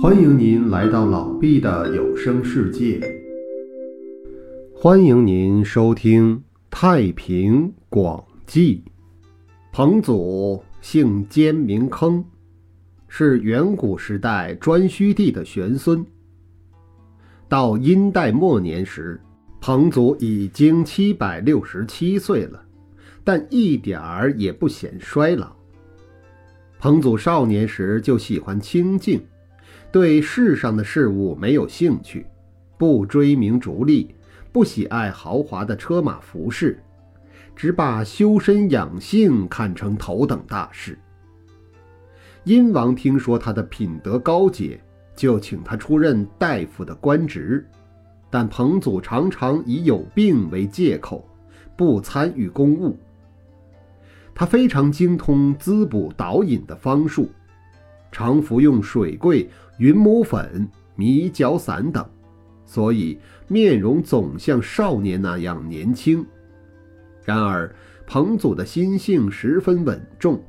欢迎您来到老毕的有声世界。欢迎您收听《太平广记》。彭祖姓兼名坑，是远古时代颛顼帝的玄孙。到殷代末年时，彭祖已经七百六十七岁了，但一点儿也不显衰老。彭祖少年时就喜欢清静。对世上的事物没有兴趣，不追名逐利，不喜爱豪华的车马服饰，只把修身养性看成头等大事。殷王听说他的品德高洁，就请他出任大夫的官职，但彭祖常常以有病为借口，不参与公务。他非常精通滋补导引的方术。常服用水桂、云母粉、迷角散等，所以面容总像少年那样年轻。然而，彭祖的心性十分稳重，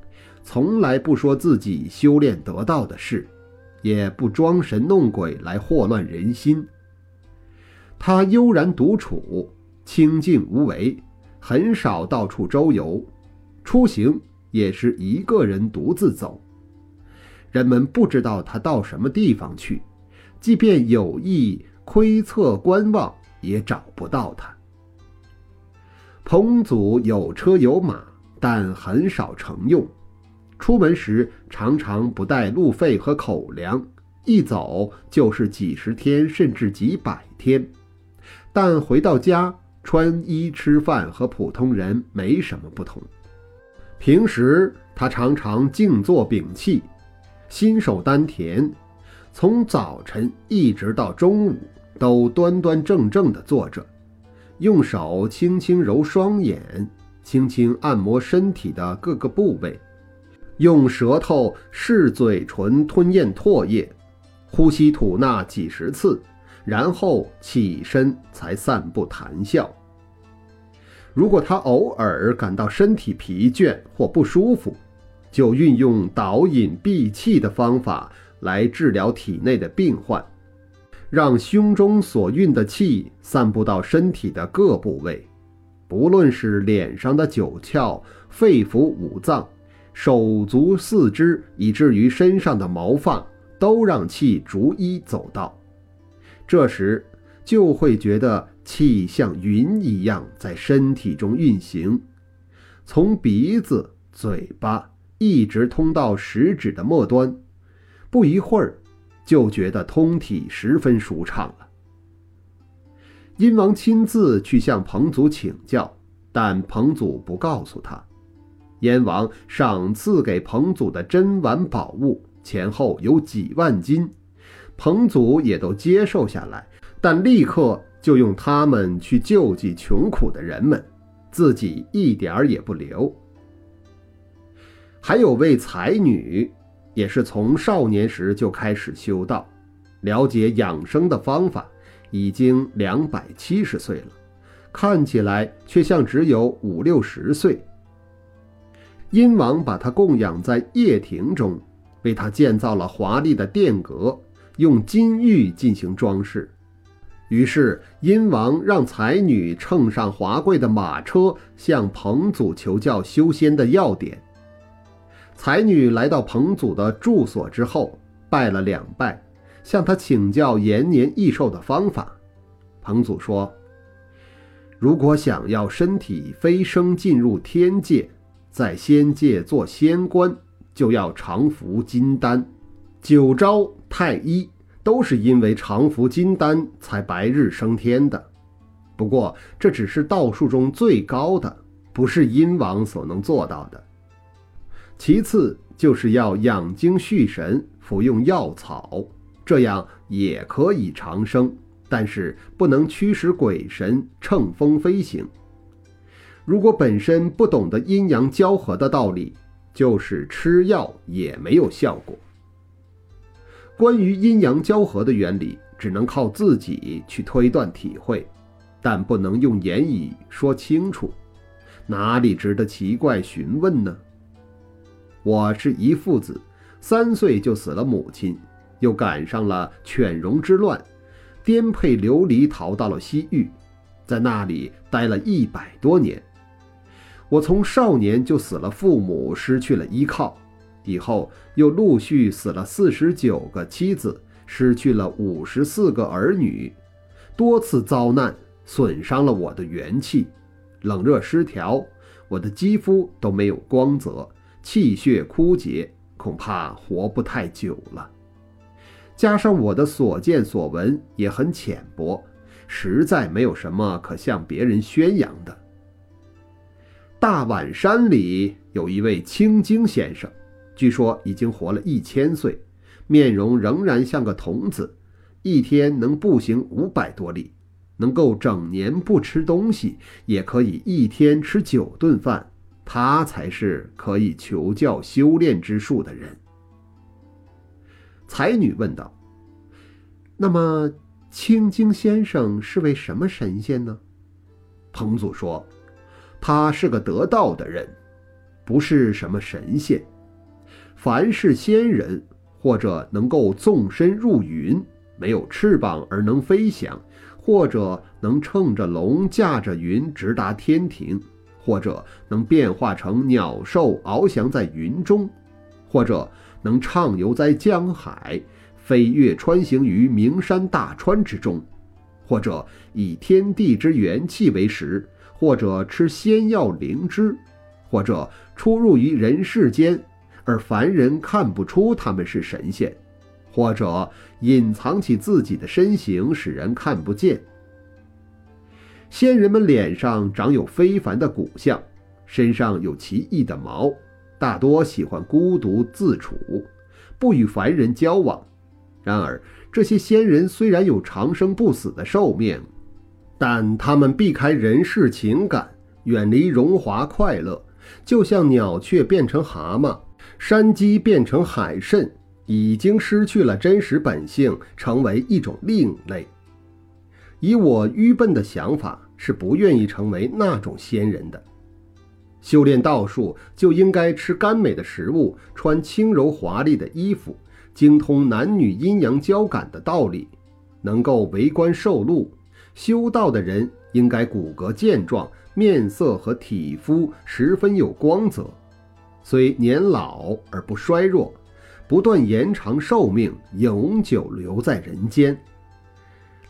从来不说自己修炼得到的事，也不装神弄鬼来祸乱人心。他悠然独处，清静无为，很少到处周游，出行也是一个人独自走。人们不知道他到什么地方去，即便有意窥测观望，也找不到他。彭祖有车有马，但很少乘用，出门时常常不带路费和口粮，一走就是几十天甚至几百天。但回到家，穿衣吃饭和普通人没什么不同。平时他常常静坐屏气。心守丹田，从早晨一直到中午，都端端正正地坐着，用手轻轻揉双眼，轻轻按摩身体的各个部位，用舌头试嘴唇吞咽唾液，呼吸吐纳几十次，然后起身才散步谈笑。如果他偶尔感到身体疲倦或不舒服，就运用导引闭气的方法来治疗体内的病患，让胸中所运的气散布到身体的各部位，不论是脸上的九窍、肺腑、五脏、手足、四肢，以至于身上的毛发，都让气逐一走到。这时就会觉得气像云一样在身体中运行，从鼻子、嘴巴。一直通到食指的末端，不一会儿，就觉得通体十分舒畅了。殷王亲自去向彭祖请教，但彭祖不告诉他。燕王赏赐给彭祖的珍玩宝物前后有几万金，彭祖也都接受下来，但立刻就用他们去救济穷苦的人们，自己一点儿也不留。还有位才女，也是从少年时就开始修道，了解养生的方法，已经两百七十岁了，看起来却像只有五六十岁。殷王把她供养在掖庭中，为她建造了华丽的殿阁，用金玉进行装饰。于是殷王让才女乘上华贵的马车，向彭祖求教修仙的要点。才女来到彭祖的住所之后，拜了两拜，向他请教延年益寿的方法。彭祖说：“如果想要身体飞升进入天界，在仙界做仙官，就要常服金丹。九昭、太医都是因为常服金丹才白日升天的。不过这只是道术中最高的，不是阴王所能做到的。”其次就是要养精蓄神，服用药草，这样也可以长生，但是不能驱使鬼神乘风飞行。如果本身不懂得阴阳交合的道理，就是吃药也没有效果。关于阴阳交合的原理，只能靠自己去推断体会，但不能用言语说清楚，哪里值得奇怪询问呢？我是一父子，三岁就死了母亲，又赶上了犬戎之乱，颠沛流离，逃到了西域，在那里待了一百多年。我从少年就死了父母，失去了依靠，以后又陆续死了四十九个妻子，失去了五十四个儿女，多次遭难，损伤了我的元气，冷热失调，我的肌肤都没有光泽，气血枯竭，恐怕活不太久了。加上我的所见所闻也很浅薄，实在没有什么可向别人宣扬的。大碗山里有一位青经先生，据说已经活了一千岁，面容仍然像个童子，一天能步行五百多里，能够整年不吃东西，也可以一天吃九顿饭。他才是可以求教修炼之术的人。才女问道：“那么，青经先生是位什么神仙呢？”彭祖说。他是个得道的人，不是什么神仙。凡是仙人或者能够纵身入云，没有翅膀而能飞翔，或者能乘着龙驾着云直达天庭，或者能变化成鸟兽翱翔在云中，或者能畅游在江海，飞跃穿行于名山大川之中，或者以天地之元气为食。或者吃仙药灵芝，或者出入于人世间，而凡人看不出他们是神仙，或者隐藏起自己的身形，使人看不见。仙人们脸上长有非凡的骨相，身上有奇异的毛，大多喜欢孤独自处，不与凡人交往。然而，这些仙人虽然有长生不死的寿命。但他们避开人世情感，远离荣华快乐，就像鸟雀变成蛤蟆，山鸡变成海参，已经失去了真实本性，成为一种另类。以我愚笨的想法，是不愿意成为那种仙人的。修炼道术就应该吃甘美的食物，穿轻柔华丽的衣服，精通男女阴阳交感的道理，能够为官受禄。修道的人应该骨骼健壮，面色和体肤十分有光泽，虽年老而不衰弱，不断延长寿命，永久留在人间。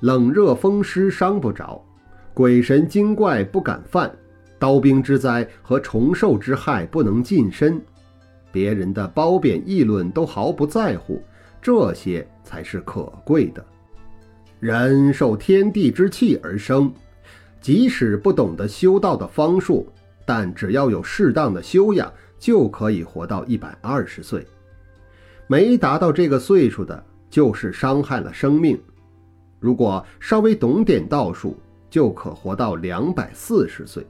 冷热风湿伤不着，鬼神精怪不敢犯，刀兵之灾和虫兽之害不能近身，别人的褒贬议论都毫不在乎，这些才是可贵的。人受天地之气而生，即使不懂得修道的方术，但只要有适当的修养，就可以活到一百二十岁。没达到这个岁数的，就是伤害了生命。如果稍微懂点道术，就可活到两百四十岁。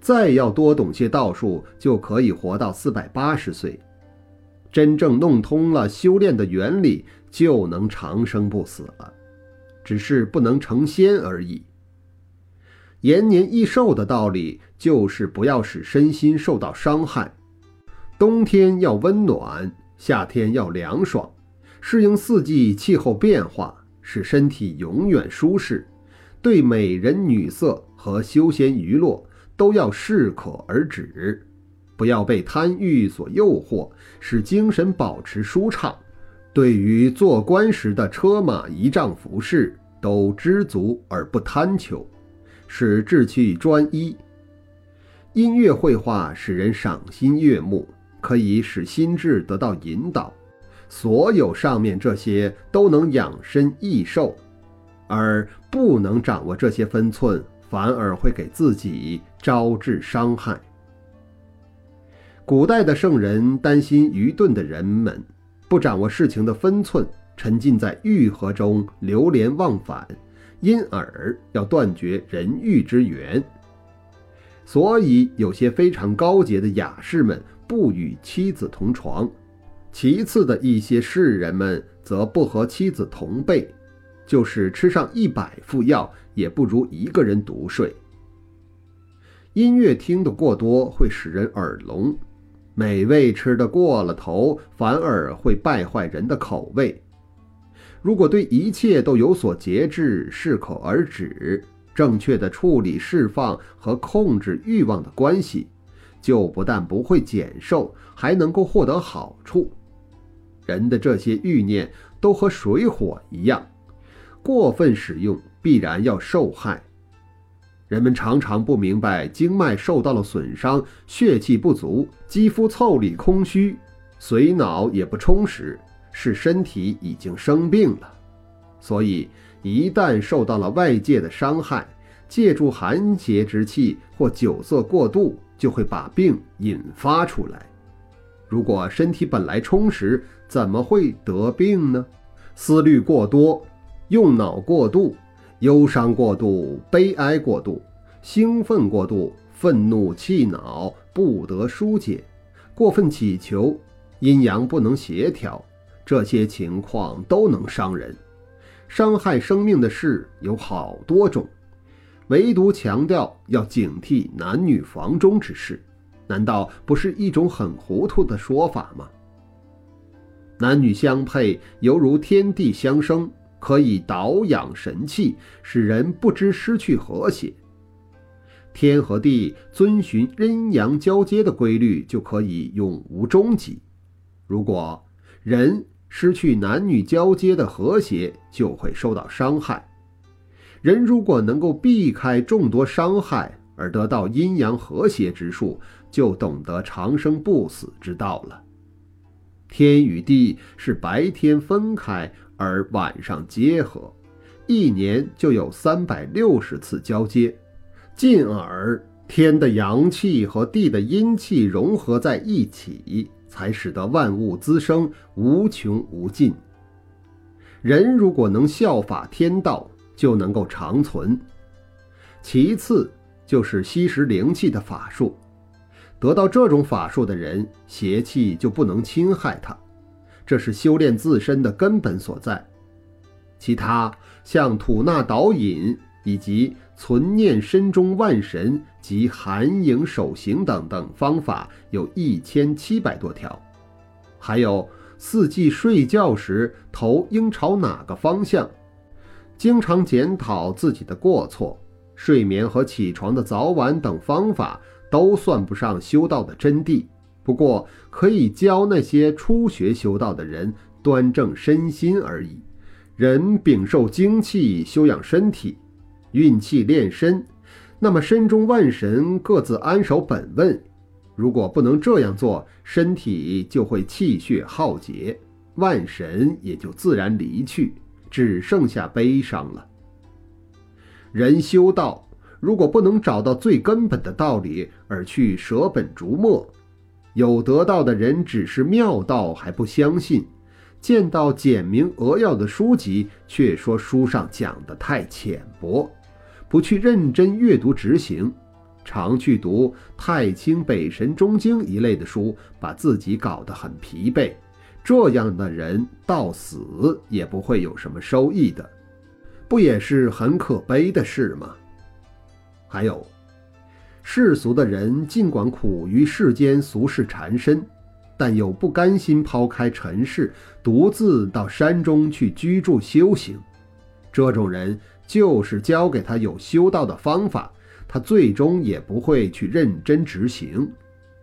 再要多懂些道术，就可以活到四百八十岁。真正弄通了修炼的原理，就能长生不死了。只是不能成仙而已。延年益寿的道理就是不要使身心受到伤害。冬天要温暖，夏天要凉爽，适应四季气候变化，使身体永远舒适。对美人女色和休闲娱乐都要适可而止，不要被贪欲所诱惑，使精神保持舒畅。对于做官时的车马仪仗服饰，都知足而不贪求，使志气专一。音乐绘画使人赏心悦目，可以使心智得到引导。所有上面这些都能养身益寿，而不能掌握这些分寸，反而会给自己招致伤害。古代的圣人担心愚钝的人们。不掌握事情的分寸，沉浸在欲壑中流连忘返，因而要断绝人欲之源。所以有些非常高洁的雅士们不与妻子同床，其次的一些士人们则不和妻子同被，就是吃上一百副药，也不如一个人独睡。音乐听得过多会使人耳聋。美味吃得过了头，反而会败坏人的口味，如果对一切都有所节制，适可而止，正确的处理释放和控制欲望的关系，就不但不会减寿，还能够获得好处。人的这些欲念都和水火一样，过分使用必然要受害。人们常常不明白，经脉受到了损伤，血气不足，肌肤腠理空虚，髓脑也不充实，是身体已经生病了。所以，一旦受到了外界的伤害，借助寒邪之气或酒色过度，就会把病引发出来。如果身体本来充实，怎么会得病呢？思虑过多，用脑过度。忧伤过度，悲哀过度，兴奋过度，愤怒气恼不得疏解，过分祈求，阴阳不能协调，这些情况都能伤人。伤害生命的事有好多种，唯独强调要警惕男女房中之事，难道不是一种很糊涂的说法吗？男女相配，犹如天地相生。可以导养神气，使人不知失去和谐。天和地遵循阴阳交接的规律，就可以永无终极。如果人失去男女交接的和谐，就会受到伤害。人如果能够避开众多伤害而得到阴阳和谐之术，就懂得长生不死之道了。天与地是白天分开。而晚上结合，一年就有三百六十次交接，进而天的阳气和地的阴气融合在一起，才使得万物滋生无穷无尽。人如果能效法天道，就能够长存。其次就是吸食灵气的法术，得到这种法术的人，邪气就不能侵害他。这是修炼自身的根本所在。其他像吐纳导引以及存念身中万神及含影守形等等方法，有一千七百多条。还有四季睡觉时头应朝哪个方向，经常检讨自己的过错，睡眠和起床的早晚等方法，都算不上修道的真谛。不过可以教那些初学修道的人端正身心而已。人禀受精气修养身体，运气炼身，那么身中万神各自安守本分。如果不能这样做，身体就会气血耗竭，万神也就自然离去，只剩下悲伤了。人修道，如果不能找到最根本的道理而去舍本逐末。有得道的人只是妙道还不相信，见到简明扼要的书籍，却说书上讲的太浅薄，不去认真阅读执行，常去读《太清北神中经》一类的书，把自己搞得很疲惫。这样的人到死也不会有什么收益的，不也是很可悲的事吗？还有。世俗的人尽管苦于世间俗事缠身，但又不甘心抛开尘世，独自到山中去居住修行。这种人就是教给他有修道的方法，他最终也不会去认真执行，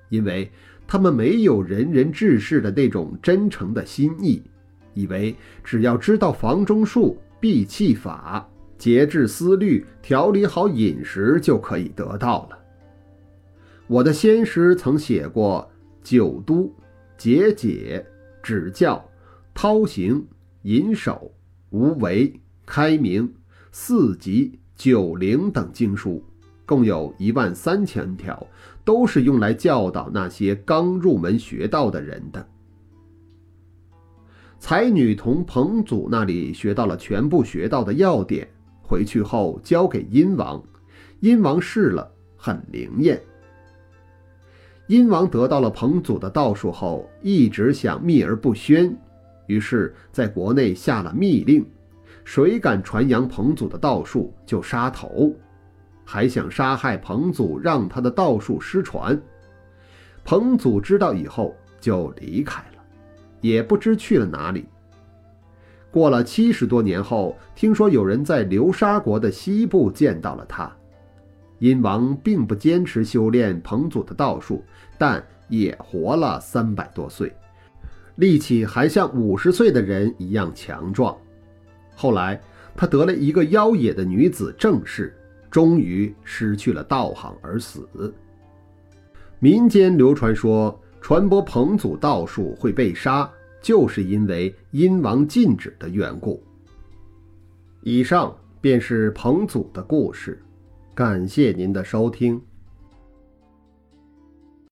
因为他们没有仁人志士的那种真诚的心意，以为只要知道房中术、闭气法、节制思虑、调理好饮食，就可以得到了。我的先师曾写过九都、节解、指教、涛行、引守、无为、开明、四极、九灵等经书，共有一万三千条，都是用来教导那些刚入门学道的人的。才女从彭祖那里学到了全部学到的要点，回去后交给殷王，殷王试了，很灵验。殷王得到了彭祖的道术后，一直想秘而不宣，于是在国内下了密令：谁敢传扬彭祖的道术，就杀头。还想杀害彭祖，让他的道术失传。彭祖知道以后就离开了，也不知去了哪里。过了七十多年后，听说有人在流沙国的西部见到了他。殷王并不坚持修炼彭祖的道术，但也活了三百多岁，力气还像五十岁的人一样强壮。后来，他得了一个妖冶的女子正室，终于失去了道行而死。民间流传说，传播彭祖道术会被杀。就是因为殷王禁止的缘故。以上便是彭祖的故事，感谢您的收听。